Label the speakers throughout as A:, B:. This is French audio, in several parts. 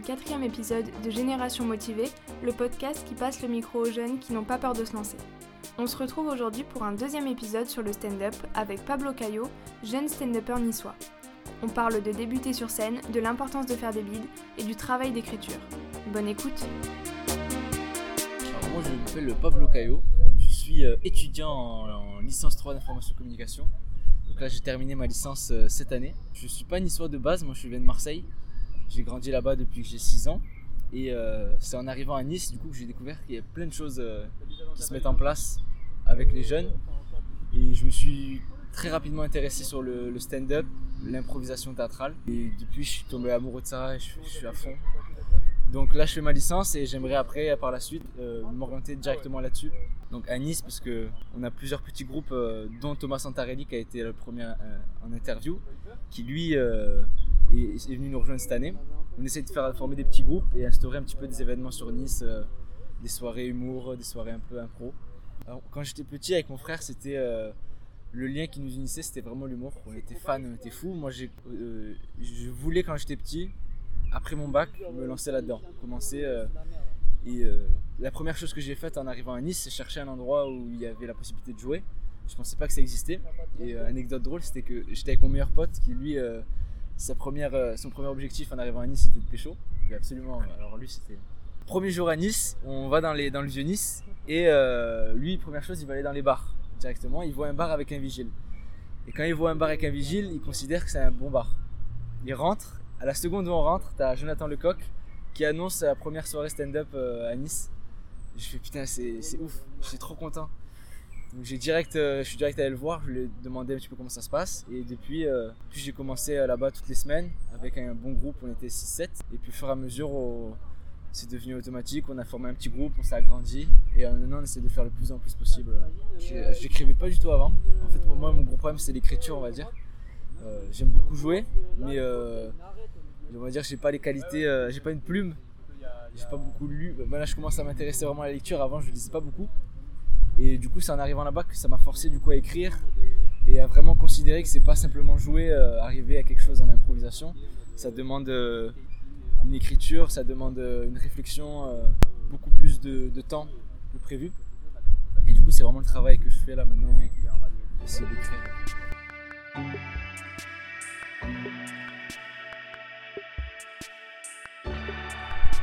A: quatrième épisode de Génération Motivée, le podcast qui passe le micro aux jeunes qui n'ont pas peur de se lancer. On se retrouve aujourd'hui pour un deuxième épisode sur le stand-up avec Pablo Caillot, jeune stand-upper niçois. On parle de débuter sur scène, de l'importance de faire des leads et du travail d'écriture. Bonne écoute
B: moi je m'appelle Pablo Caillot, je suis euh, étudiant en, licence 3 d'information communication. Donc là j'ai terminé ma licence euh, cette année. Je suis pas niçois de base, moi je viens de Marseille. J'ai grandi là-bas depuis que j'ai 6 ans. Et euh, c'est en arrivant à Nice du coup que j'ai découvert qu'il y a plein de choses qui se mettent en place avec les jeunes. Et je me suis très rapidement intéressé sur le, stand-up, l'improvisation théâtrale. Et depuis, je suis tombé amoureux de ça et je, suis à fond. Donc là, je fais ma licence et j'aimerais après, par la suite, euh, m'orienter directement là-dessus. Donc à Nice, parce qu'on a plusieurs petits groupes, euh, dont Thomas Santarelli qui a été le premier euh, en interview, qui lui est, est, venu nous rejoindre cette année. On essaie de faire former des petits groupes et instaurer un petit peu des événements sur Nice, des soirées humour, des soirées un peu impro. Alors, quand j'étais petit avec mon frère, c'était le lien qui nous unissait, c'était vraiment l'humour. On était fans, on était fous. Moi, euh, je voulais quand j'étais petit, après mon bac, me lancer là-dedans. Commencer. Euh, et euh, la première chose que j'ai faite en arrivant à Nice, c'est chercher un endroit où il y avait la possibilité de jouer. Je pensais pas que ça existait. Et anecdote drôle, c'était que j'étais avec mon meilleur pote qui, lui, sa première, son premier objectif en arrivant à Nice, c'était de pécho. absolument. Alors lui, c'était. Premier jour à Nice, on va dans, les, dans le vieux Nice. Et lui, première chose, il va aller dans les bars directement, il voit un bar avec un vigile. Et quand il voit un bar avec un vigile, il considère que c'est un bon bar. Il rentre, à la seconde où on rentre, t'as Jonathan Lecoq qui annonce sa première soirée stand-up euh, à Nice. je fais putain, c'est ouf, je suis trop content. J'ai direct, euh, je suis direct allé le voir, je lui ai demandé un petit peu comment ça se passe. Et depuis, euh, j'ai commencé là-bas toutes les semaines avec un bon groupe, on était 6-7. Et puis au fur et à mesure, c'est devenu automatique. On a formé un petit groupe, on s'est agrandi et euh, maintenant on essaie de faire le plus en plus possible. Je n'écrivais pas du tout avant. En fait, moi, mon gros problème c'est l'écriture, on va dire. Euh, j'aime beaucoup jouer, mais euh, on va dire j'ai pas les qualités, j'ai pas une plume, j'ai pas beaucoup lu. Maintenant, je commence à m'intéresser vraiment à la lecture. Avant, je lisais pas beaucoup. Et du coup, c'est en arrivant là-bas que ça m'a forcé du coup à écrire et à vraiment considérer que c'est pas simplement jouer, arriver à quelque chose en improvisation. Ça demande une écriture, ça demande euh, une réflexion, euh, beaucoup plus de, temps que prévu. Et du coup, c'est vraiment le travail que je fais là maintenant, essayer d'écrire.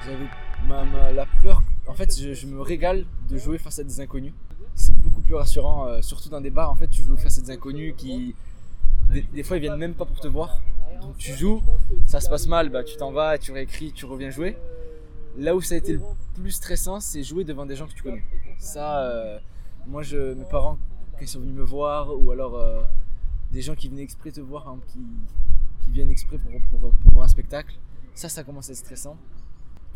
B: J'avais la peur. En fait, je, me régale de jouer face à des inconnus. Beaucoup plus rassurant, euh, surtout dans des bars. En fait, tu joues face à des inconnus qui, des fois, ils viennent même pas pour te voir donc tu joues, ça se passe mal, bah, tu t'en vas, tu réécris, tu reviens jouer. Là où ça a été le plus stressant, c'est jouer devant des gens que tu connais. Ça, euh, moi, je, mes parents, ils sont venus me voir, ou alors euh, des gens qui venaient exprès te voir, qui, viennent exprès pour, voir un spectacle, ça, ça commence à être stressant.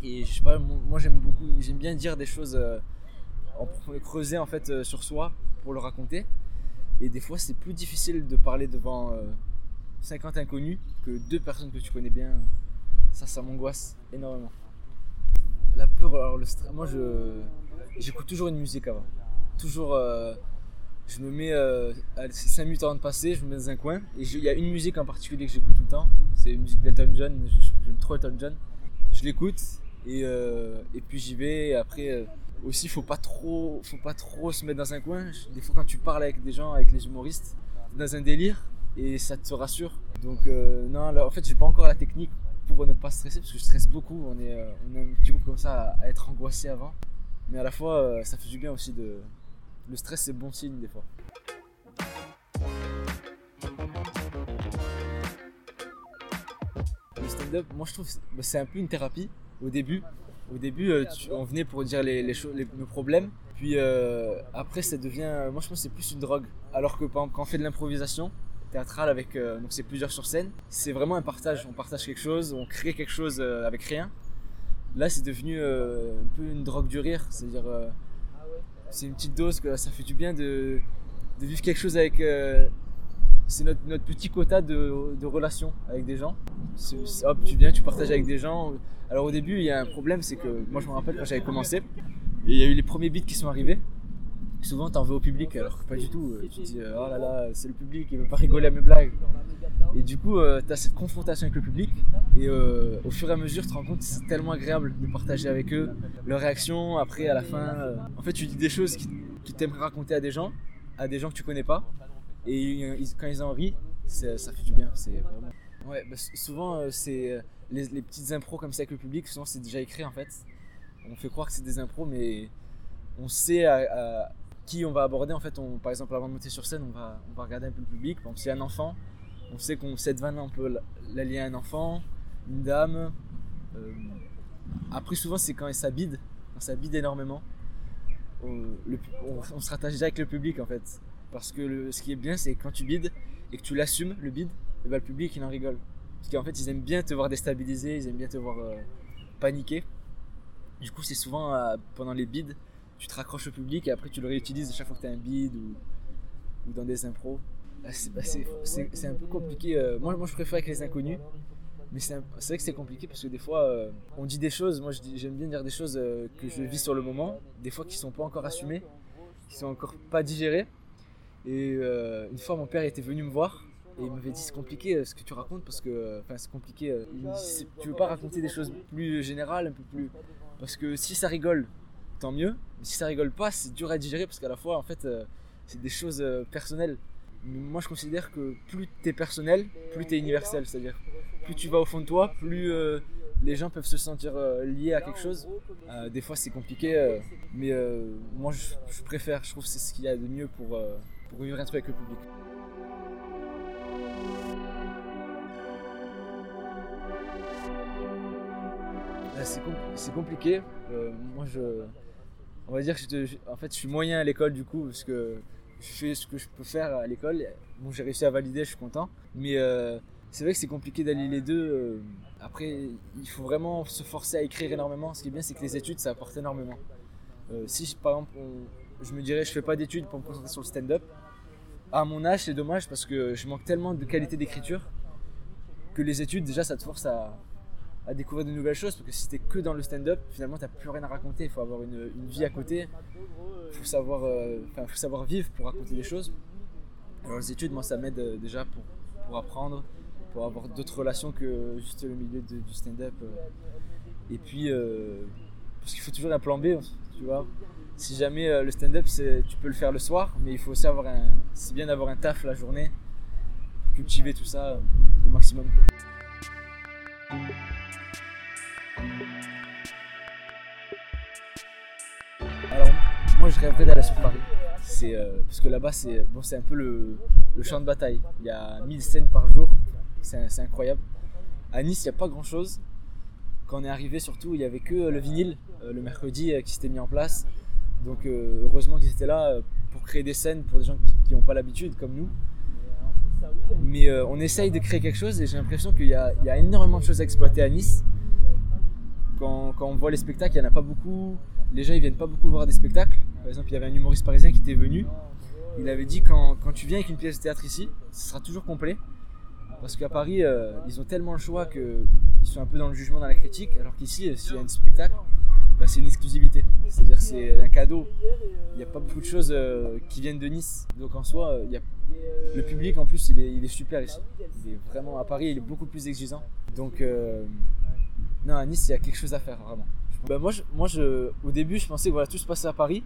B: Et je sais pas, moi j'aime beaucoup, j'aime bien dire des choses, en creuser en fait sur soi pour le raconter. Et des fois, c'est plus difficile de parler devant 50 inconnus que deux personnes que tu connais bien. Ça, ça m'angoisse énormément. La peur, alors le stress, moi je j'écoute toujours une musique avant. Toujours, euh, je me mets euh, 5 minutes avant de passer, je me mets dans un coin et il y a une musique en particulier que j'écoute tout le temps. C'est une musique d'Elton John, j'aime trop Elton John. Je l'écoute et, euh, et puis j'y vais. Et après, euh, aussi, faut pas trop, faut pas trop se mettre dans un coin. Des fois, quand tu parles avec des gens, avec les humoristes, dans un délire, et ça te rassure. Donc euh, non, en fait, j'ai pas encore la technique pour ne pas stresser parce que je stresse beaucoup. On est, euh, on est un petit groupe comme ça à, être angoissé avant, mais à la fois, euh, ça fait du bien aussi de. Le stress, c'est bon signe des fois. Le stand-up, moi je trouve, bah, c'est un peu une thérapie au début. Au début, on venait pour dire les, les, les, problèmes. Puis après, ça devient. Moi, je pense que c'est plus une drogue. Alors que quand on fait de l'improvisation, théâtrale avec euh, donc c'est plusieurs sur scène. C'est vraiment un partage. On partage quelque chose, on crée quelque chose euh, avec rien. Là, c'est devenu euh, un peu une drogue du rire. C'est-à-dire, c'est une petite dose que ça fait du bien de, de vivre quelque chose avec. C'est notre, petit quota de, relations avec des gens. hop, tu viens, tu partages avec des gens. Alors au début, il y a un problème, c'est que moi je me rappelle quand j'avais commencé, il y a eu les premiers beats qui sont arrivés. souvent t'en veux au public alors que pas du tout. Tu te dis oh là là, c'est le public, il veut pas rigoler à mes blagues. Et du coup, tu as cette confrontation avec le public et au fur et à mesure, tu te rends compte que c'est tellement agréable de partager avec eux leurs réactions. Après, à la fin, en fait, tu dis des choses qui, qui t'aimeraient raconter à des gens, à des gens que tu connais pas. Et quand ils en rient, ça fait du bien. Vraiment... Ouais, bah, souvent, c'est les, petites impros comme ça avec le public, souvent c'est déjà écrit en fait. On fait croire que c'est des impros, mais on sait à, qui on va aborder. En fait, on, par exemple, avant de monter sur scène, on va, on va regarder un peu le public. Par exemple, s'il y a un enfant, on sait qu'on cette vanne on peut l'allier à un enfant, une dame. Euh, après, souvent, c'est quand ça bide, quand ça bide énormément. On, on, se rattache déjà avec le public en fait. Parce que ce qui est bien, c'est quand tu bides et que tu l'assumes, le bide, et ben, le public il en rigole. Parce qu'en fait, ils aiment bien te voir déstabilisé, ils aiment bien te voir euh, paniquer. Du coup, c'est souvent euh, pendant les bids, tu te raccroches au public et après tu le réutilises chaque fois que tu as un bid ou, dans des impros. Ah, bah, c'est un peu compliqué. Euh, moi, moi, je préfère avec les inconnus. Mais c'est vrai que c'est compliqué parce que des fois, on dit des choses. Moi, j'aime bien dire des choses que je vis sur le moment. Des fois qui sont pas encore assumées, qui sont encore pas digérées. Et une fois, mon père était venu me voir et il m'avait dit c'est compliqué euh, ce que tu racontes parce que euh, enfin c'est compliqué euh, tu veux pas raconter des choses plus générales un peu plus parce que si ça rigole tant mieux. Mais si ça rigole pas c'est dur à digérer parce qu'à la fois en fait c'est des choses personnelles. Moi je considère que plus t'es personnel plus t'es universel. C'est à dire plus tu vas au fond de toi plus les gens peuvent se sentir liés à quelque chose. Des fois c'est compliqué mais moi je, préfère je trouve que c'est ce qu'il y a de mieux pour pour vivre un truc avec le public c'est compliqué. Euh, moi, je, on va dire que je, en fait, je suis moyen à l'école du coup, parce que je fais ce que je peux faire à l'école. Bon, j'ai réussi à valider, je suis content. Mais euh, c'est vrai que c'est compliqué d'allier les deux. Euh, après, il faut vraiment se forcer à écrire énormément. Ce qui est bien, c'est que les études, ça apporte énormément. si par exemple, je me dirais, je fais pas d'études pour me concentrer sur le stand-up, à mon âge, c'est dommage parce que je manque tellement de qualité d'écriture que les études, déjà, ça te force à, découvrir de nouvelles choses parce que si t'es que dans le stand-up, finalement t'as plus rien à raconter. Il faut avoir une, vie à côté. Faut savoir, euh, faut savoir vivre pour raconter des choses. Alors les études, moi ça m'aide euh, déjà pour, pour apprendre, pour avoir d'autres relations que juste le milieu du stand-up. Euh. Et puis parce qu'il faut toujours un plan B, tu vois. Si jamais le stand-up, tu peux le faire le soir, mais il faut aussi avoir un, c'est bien d'avoir un taf la journée, cultiver tout ça au maximum. moi je rêverais d'aller sur Paris. C'est euh, parce que là-bas c'est bon, un peu le, champ de bataille. Il y a 1000 scènes par jour, c'est incroyable. À Nice, il n'y a pas grand-chose. Quand on est arrivé, surtout, il n'y avait que le vinyle euh, le mercredi euh, qui s'était mis en place. Donc heureusement qu'ils étaient là pour créer des scènes pour des gens qui n'ont pas l'habitude comme nous. Mais on essaye de créer quelque chose et j'ai l'impression qu'il y, a énormément de choses à exploiter à Nice. Quand, quand on voit les spectacles, il n'y en a pas beaucoup les gens ils viennent pas beaucoup voir des spectacles. Par exemple, il y avait un humoriste parisien qui était venu. Il avait dit quand, quand tu viens avec une pièce de théâtre ici, ce sera toujours complet. Parce qu'à Paris, ils ont tellement le choix qu'ils sont un peu dans le jugement, dans la critique. Alors qu'ici, s'il y a un spectacle, bah, c'est une exclusivité. C'est-à-dire c'est un cadeau. Il n'y a pas beaucoup de choses qui viennent de Nice. Donc en soi, il y a... le public en plus, il est, il est, super ici. Il est vraiment à Paris, il est beaucoup plus exigeant. Donc non, à Nice, il y a quelque chose à faire vraiment. Bah, moi, je, moi je, au début, je pensais que voilà, tout se passait à Paris.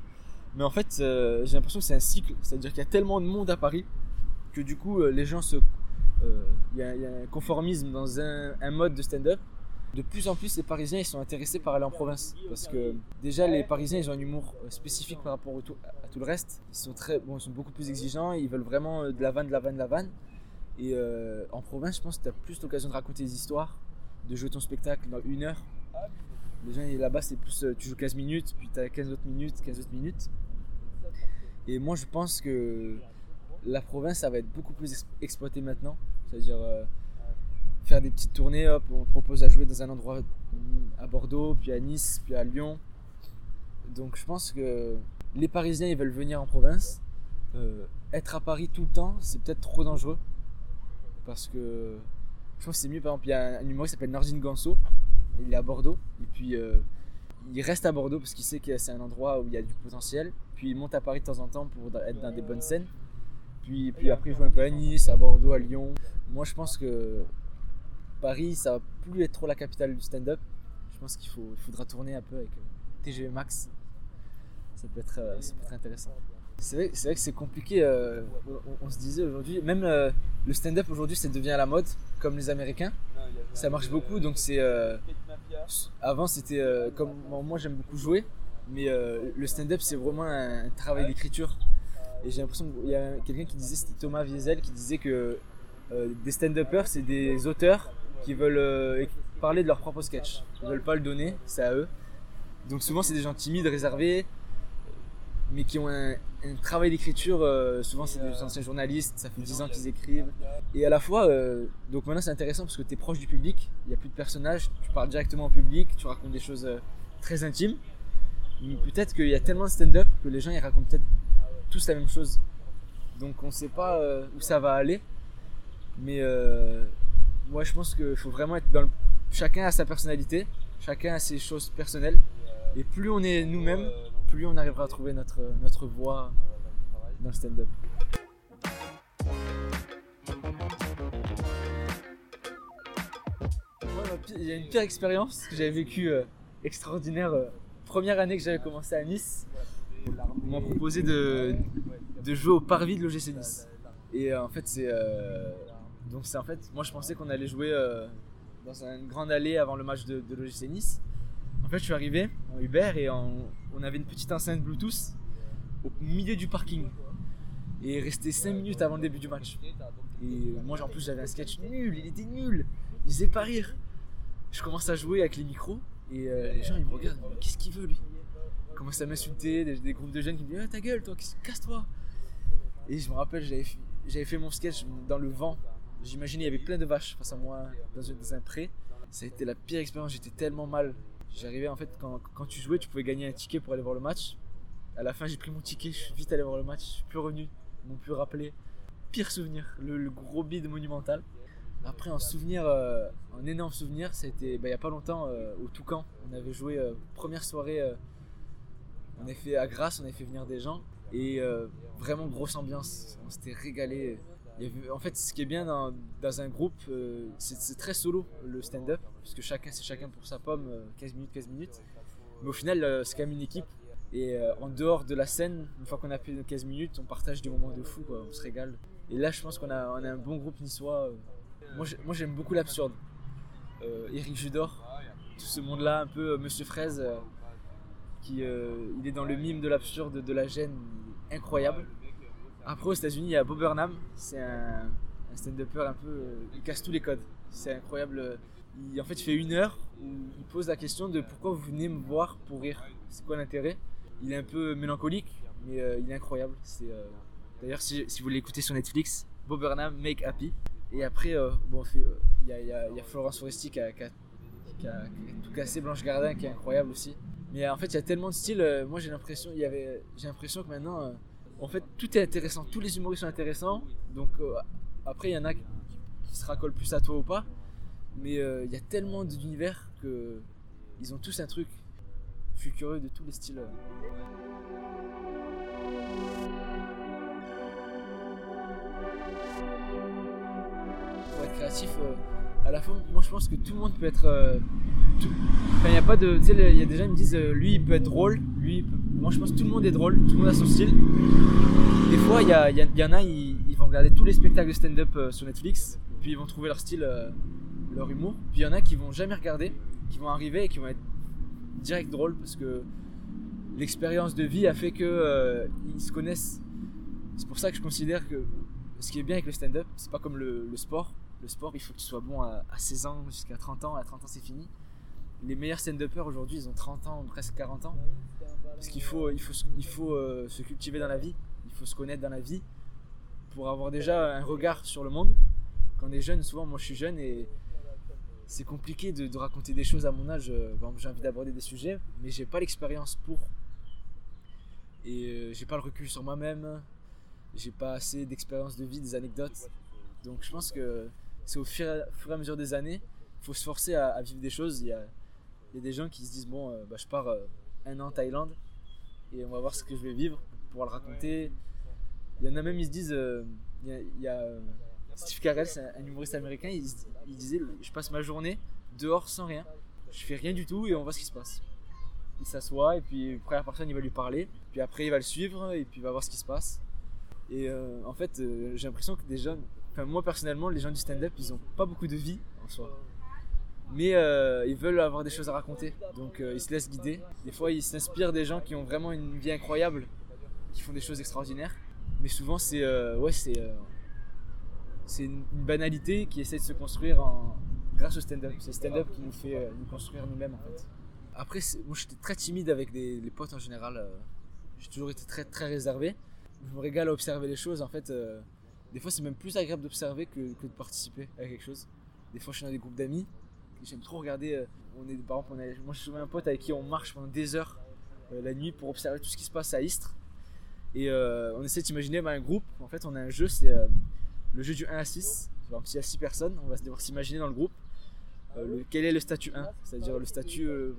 B: Mais en fait, euh, j'ai l'impression que c'est un cycle. C'est-à-dire qu'il y a tellement de monde à Paris que du coup, euh, les gens se. Euh, il y, a un conformisme dans un, un mode de stand-up. De plus en plus, les Parisiens ils sont intéressés par aller en province. Parce que déjà, les Parisiens ils ont un humour spécifique par rapport à tout le reste. Ils sont, très, bon, ils sont beaucoup plus exigeants. Ils veulent vraiment de la vanne, de la vanne, de la vanne. Et en province, je pense que tu as plus l'occasion de raconter des histoires, de jouer ton spectacle dans une heure les là-bas, c'est plus euh, tu joues 15 minutes, puis tu as 15 autres minutes, 15 autres minutes. Et moi, je pense que la province, ça va être beaucoup plus exploité maintenant. C'est-à-dire euh, faire des petites tournées, hop, on propose à jouer dans un endroit à Bordeaux, puis à Nice, puis à Lyon. Donc je pense que les Parisiens, ils veulent venir en province. Euh, être à Paris tout le temps, c'est peut-être trop dangereux. Parce que je pense que c'est mieux, par exemple, il y a un, humoriste qui s'appelle Nardine Ganso il est à Bordeaux. Et puis, euh, il reste à Bordeaux parce qu'il sait que c'est un endroit où il y a du potentiel. Puis il monte à Paris de temps en temps pour être dans des bonnes scènes. Puis, puis après, il joue un peu à Nice, à Bordeaux, à Lyon. Moi, je pense que Paris, ça va plus être trop la capitale du stand-up. Je pense qu'il faut, il faudra tourner un peu avec euh, TGV Max. Ça peut être, euh, ça peut être intéressant. C'est vrai, vrai que c'est compliqué. euh, on, se disait aujourd'hui, même le stand-up aujourd'hui, ça devient à la mode, comme les Américains. Ça marche beaucoup, donc c'est. avant, c'était comme moi, j'aime beaucoup jouer, mais le stand-up, c'est vraiment un, travail d'écriture. Et j'ai l'impression qu'il y a quelqu'un qui disait, c'était Thomas Wiesel, qui disait que des stand-uppers, c'est des auteurs qui veulent euh, parler de leur propre sketch. Ils veulent pas le donner, c'est à eux. Donc souvent, c'est des gens timides, réservés, mais qui ont un, travail d'écriture. euh, souvent, c'est des anciens journalistes, ça fait 10 ans qu'ils écrivent. Et à la fois, euh, donc maintenant, c'est intéressant parce que tu es proche du public, il n'y a plus de personnages, tu parles directement au public, tu racontes des choses très intimes. Mais peut-être qu'il y a tellement de stand-up que les gens ils racontent peut-être tous la même chose. Donc on sait pas où ça va aller. Mais moi, je pense qu'il faut vraiment être dans le. Chacun a sa personnalité, chacun a ses choses personnelles. Et plus on est nous-mêmes, plus on arrivera à trouver notre, notre voie dans le stand-up. Il y a une pire expérience que j'avais vécue euh, extraordinaire. euh, première année que j'avais commencé à Nice, on m'a proposé de, de jouer au parvis de l'OGC Nice. Et euh, en fait, c'est. Donc, c'est en fait. Moi, je pensais qu'on allait jouer euh, dans une grande allée avant le match de, de l'OGC. En fait, je suis arrivé en Uber et on avait une petite enceinte Bluetooth au milieu du parking. Et resté 5 minutes avant le début du match. Et moi, en plus, j'avais un sketch nul, il était nul. Il faisait pas rire. Je commence à jouer avec les micros et euh, les gens ils me regardent. Qu'est-ce qu'il veut lui? Ils commencent à m'insulter, des, groupes de jeunes qui me disent Ah, ta gueule, toi, casse-toi. Et je me rappelle, j'avais fait mon sketch dans le vent. J'imaginais, il y avait plein de vaches face à moi dans un, dans pré. Ça a été la pire expérience, j'étais tellement mal. J'arrivais en fait, quand, tu jouais, tu pouvais gagner un ticket pour aller voir le match. À la fin, j'ai pris mon ticket, je suis vite allé voir le match, je suis plus revenu, ils m'ont plus rappelé. Pire souvenir, le, gros bide monumental. Après, un souvenir, euh, un énorme souvenir, ça a été bah, il y a pas longtemps euh, au Toucan. On avait joué euh, première soirée, on à Grasse, on avait fait venir des gens et vraiment grosse ambiance. On s'était régalé. En fait, ce qui est bien dans, un groupe, euh, c'est très solo le stand-up, puisque chacun c'est chacun pour sa pomme, euh, 15 minutes, 15 minutes. Mais au final, euh, c'est quand même une équipe. Et euh, en dehors de la scène, une fois qu'on a fait nos 15 minutes, on partage des moments de fou, on se régale. Et là, je pense qu'on a, on a un bon groupe niçois. euh. Moi, j'ai- moi, j'aime beaucoup l'absurde. Euh, Eric Judor, tout ce monde-là, un peu euh, Monsieur Fraise, euh, qui euh, il est dans le mime de l'absurde, de la gêne, incroyable. Après, aux États-Unis, il y a Bob Burnham, c'est un, un stand-upper un peu. euh, il casse tous les codes. C'est incroyable. Il, en fait, il fait une heure où il pose la question de pourquoi vous venez me voir pour rire. C'est quoi l'intérêt? Il est un peu mélancolique, mais euh, il est incroyable. C'est, euh, D'ailleurs, si, si vous l'écoutez sur Netflix, Bob Burnham, Make Happy. Et après, bon, il y, a, Florence Foresti qui a, tout cassé, Blanche Gardin qui est incroyable aussi. Mais en fait, il y a tellement de styles. moi, j'ai l'impression, y avait, j'ai l'impression que maintenant, en fait, tout est intéressant. Tous les humoristes sont intéressants. Donc euh, après, il y en a qui, se racolent plus à toi ou pas. Mais euh, il y a tellement d'univers que ils ont tous un truc. Je suis curieux de tous les styles. euh. Pour être créatif, euh, à la fois, moi je pense que tout le monde peut être. euh, Enfin, il n'y a pas de. Il y a des gens qui me disent euh, lui il peut être drôle, lui Moi je pense que tout le monde est drôle, tout le monde a son style. Des fois, il y, y y en a, ils, vont regarder tous les spectacles de stand-up euh, sur Netflix, puis ils vont trouver leur style, euh, leur humour. Puis il y en a qui vont jamais regarder, qui vont arriver et qui vont être direct drôles parce que l'expérience de vie a fait que euh, ils se connaissent. C'est pour ça que je considère que ce qui est bien avec le stand-up, c'est pas comme le, le sport. Le sport, il faut que tu sois bon à, à 16 ans jusqu'à 30 ans. À 30 ans, c'est fini. Les meilleurs stand-uppers aujourd'hui, ils ont 30 ans, presque 40 ans. Parce qu'il faut, euh, se cultiver dans la vie, il faut se connaître dans la vie pour avoir déjà un regard sur le monde. Quand on est jeune, souvent, moi je suis jeune et c'est compliqué de, de raconter des choses à mon âge. Euh, j'ai envie d'aborder des sujets, mais j'ai pas l'expérience pour. Et euh, j'ai pas le recul sur moi-même, j'ai pas assez d'expérience de vie, des anecdotes. Donc je pense que c'est au fur et, à- mesure des années, il faut se forcer à, vivre des choses. Il y a des gens qui se disent bon, bah, je pars un an en Thaïlande et on va voir ce que je vais vivre pour le raconter. Il y en a même, ils se disent, il y a, Steve Carell, c'est un humoriste américain, il, disait je passe ma journée dehors sans rien, je fais rien du tout et on voit ce qui se passe il s'assoit et puis première personne il va lui parler, puis après il va le suivre et puis il va voir ce qui se passe. Et euh, en fait, euh, j'ai l'impression que des jeunes, enfin moi personnellement, les gens du stand-up, ils ont pas beaucoup de vie en soi. Mais euh, ils veulent avoir des choses à raconter, donc ils se laissent guider. Des fois, ils s'inspirent des gens qui ont vraiment une vie incroyable, qui font des choses extraordinaires. Mais souvent, c'est ouais, c'est une, banalité qui essaie de se construire grâce au stand-up. C'est le stand-up qui nous fait nous construire nous-mêmes en fait. Après, moi j'étais très timide avec des, les potes en général. Euh, j'ai toujours été très très réservé. Je me régale à observer les choses. En fait, euh, des fois c'est même plus agréable d'observer que, de participer à quelque chose. Des fois je suis dans des groupes d'amis. J'aime trop regarder. Euh, on est, par exemple, moi je suis un pote avec qui on marche pendant des heures la nuit pour observer tout ce qui se passe à Istres. Et on essaie d'imaginer bah, un groupe. En fait, on a un jeu, c'est le jeu du 1 à 6. Par exemple, s'il y a 6 personnes, on va devoir s'imaginer dans le groupe euh, quel est le statut 1, c'est-à-dire le statut, euh,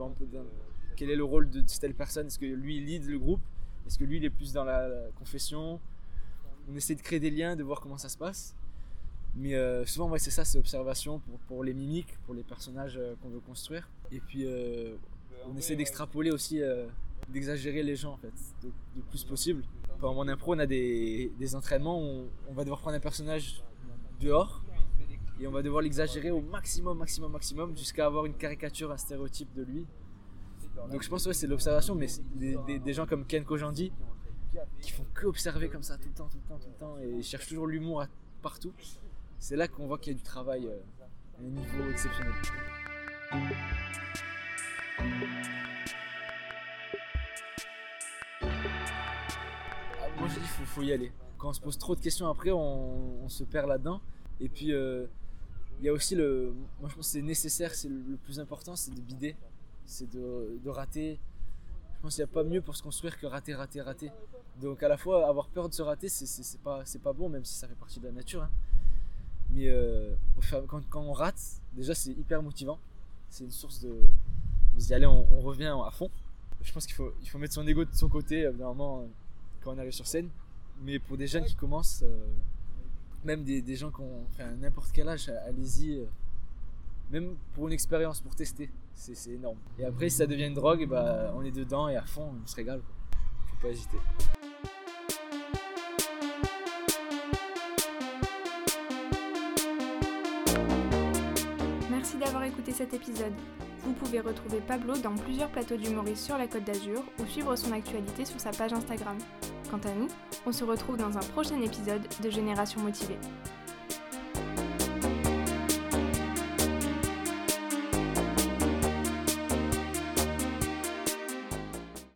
B: quel est le rôle de, telle personne, est-ce que lui il lead le groupe, est-ce que lui il est plus dans la, confession, on essaie de créer des liens, de voir comment ça se passe. Mais euh, souvent, ouais, c'est ça, c'est observation pour, pour, les mimiques, pour les personnages qu'on veut construire. Et puis, on essaie d'extrapoler aussi, d'exagérer les gens en fait, le, plus possible. Pendant mon impro, on a des, des entraînements où on va devoir prendre un personnage dehors et on va devoir l'exagérer au maximum, maximum, maximum jusqu'à avoir une caricature, un stéréotype de lui. Donc je pense que c'est l'observation, mais des, gens comme Ken Kojandi qui font que observer comme ça tout le temps, tout le temps, tout le temps et cherchent toujours l'humour partout. C'est là qu'on voit qu'il y a du travail euh, à un niveau exceptionnel. Ah, moi je dis qu'il faut, y aller. Quand on se pose trop de questions après, on, se perd là-dedans. Et puis euh, il y a aussi le. Moi, je pense que c'est nécessaire, c'est le, plus important, c'est de bider, c'est de, de, rater. Je pense qu'il n'y a pas mieux pour se construire que rater, rater, rater. Donc, à la fois, avoir peur de se rater, c'est pas, pas bon, même si ça fait partie de la nature. Hein. Mais euh, quand, on rate, déjà, c'est hyper motivant. C'est une source de. On se dit, allez, on, revient à fond. Je pense qu'il faut, il faut mettre son ego de son côté, normalement, euh, quand on arrive sur scène. Mais pour des jeunes qui commencent. Euh, même des, gens qui ont n'importe quel âge, allez-y. Euh, même pour une expérience, pour tester, c'est énorme. Et après, si ça devient une drogue, bah, on est dedans et à fond, on se régale. Faut pas hésiter.
A: D'avoir écouté cet épisode. Vous pouvez retrouver Pablo dans plusieurs plateaux d'humoristes sur la Côte d'Azur ou suivre son actualité sur sa page Instagram. Quant à nous, on se retrouve dans un prochain épisode de Génération Motivée.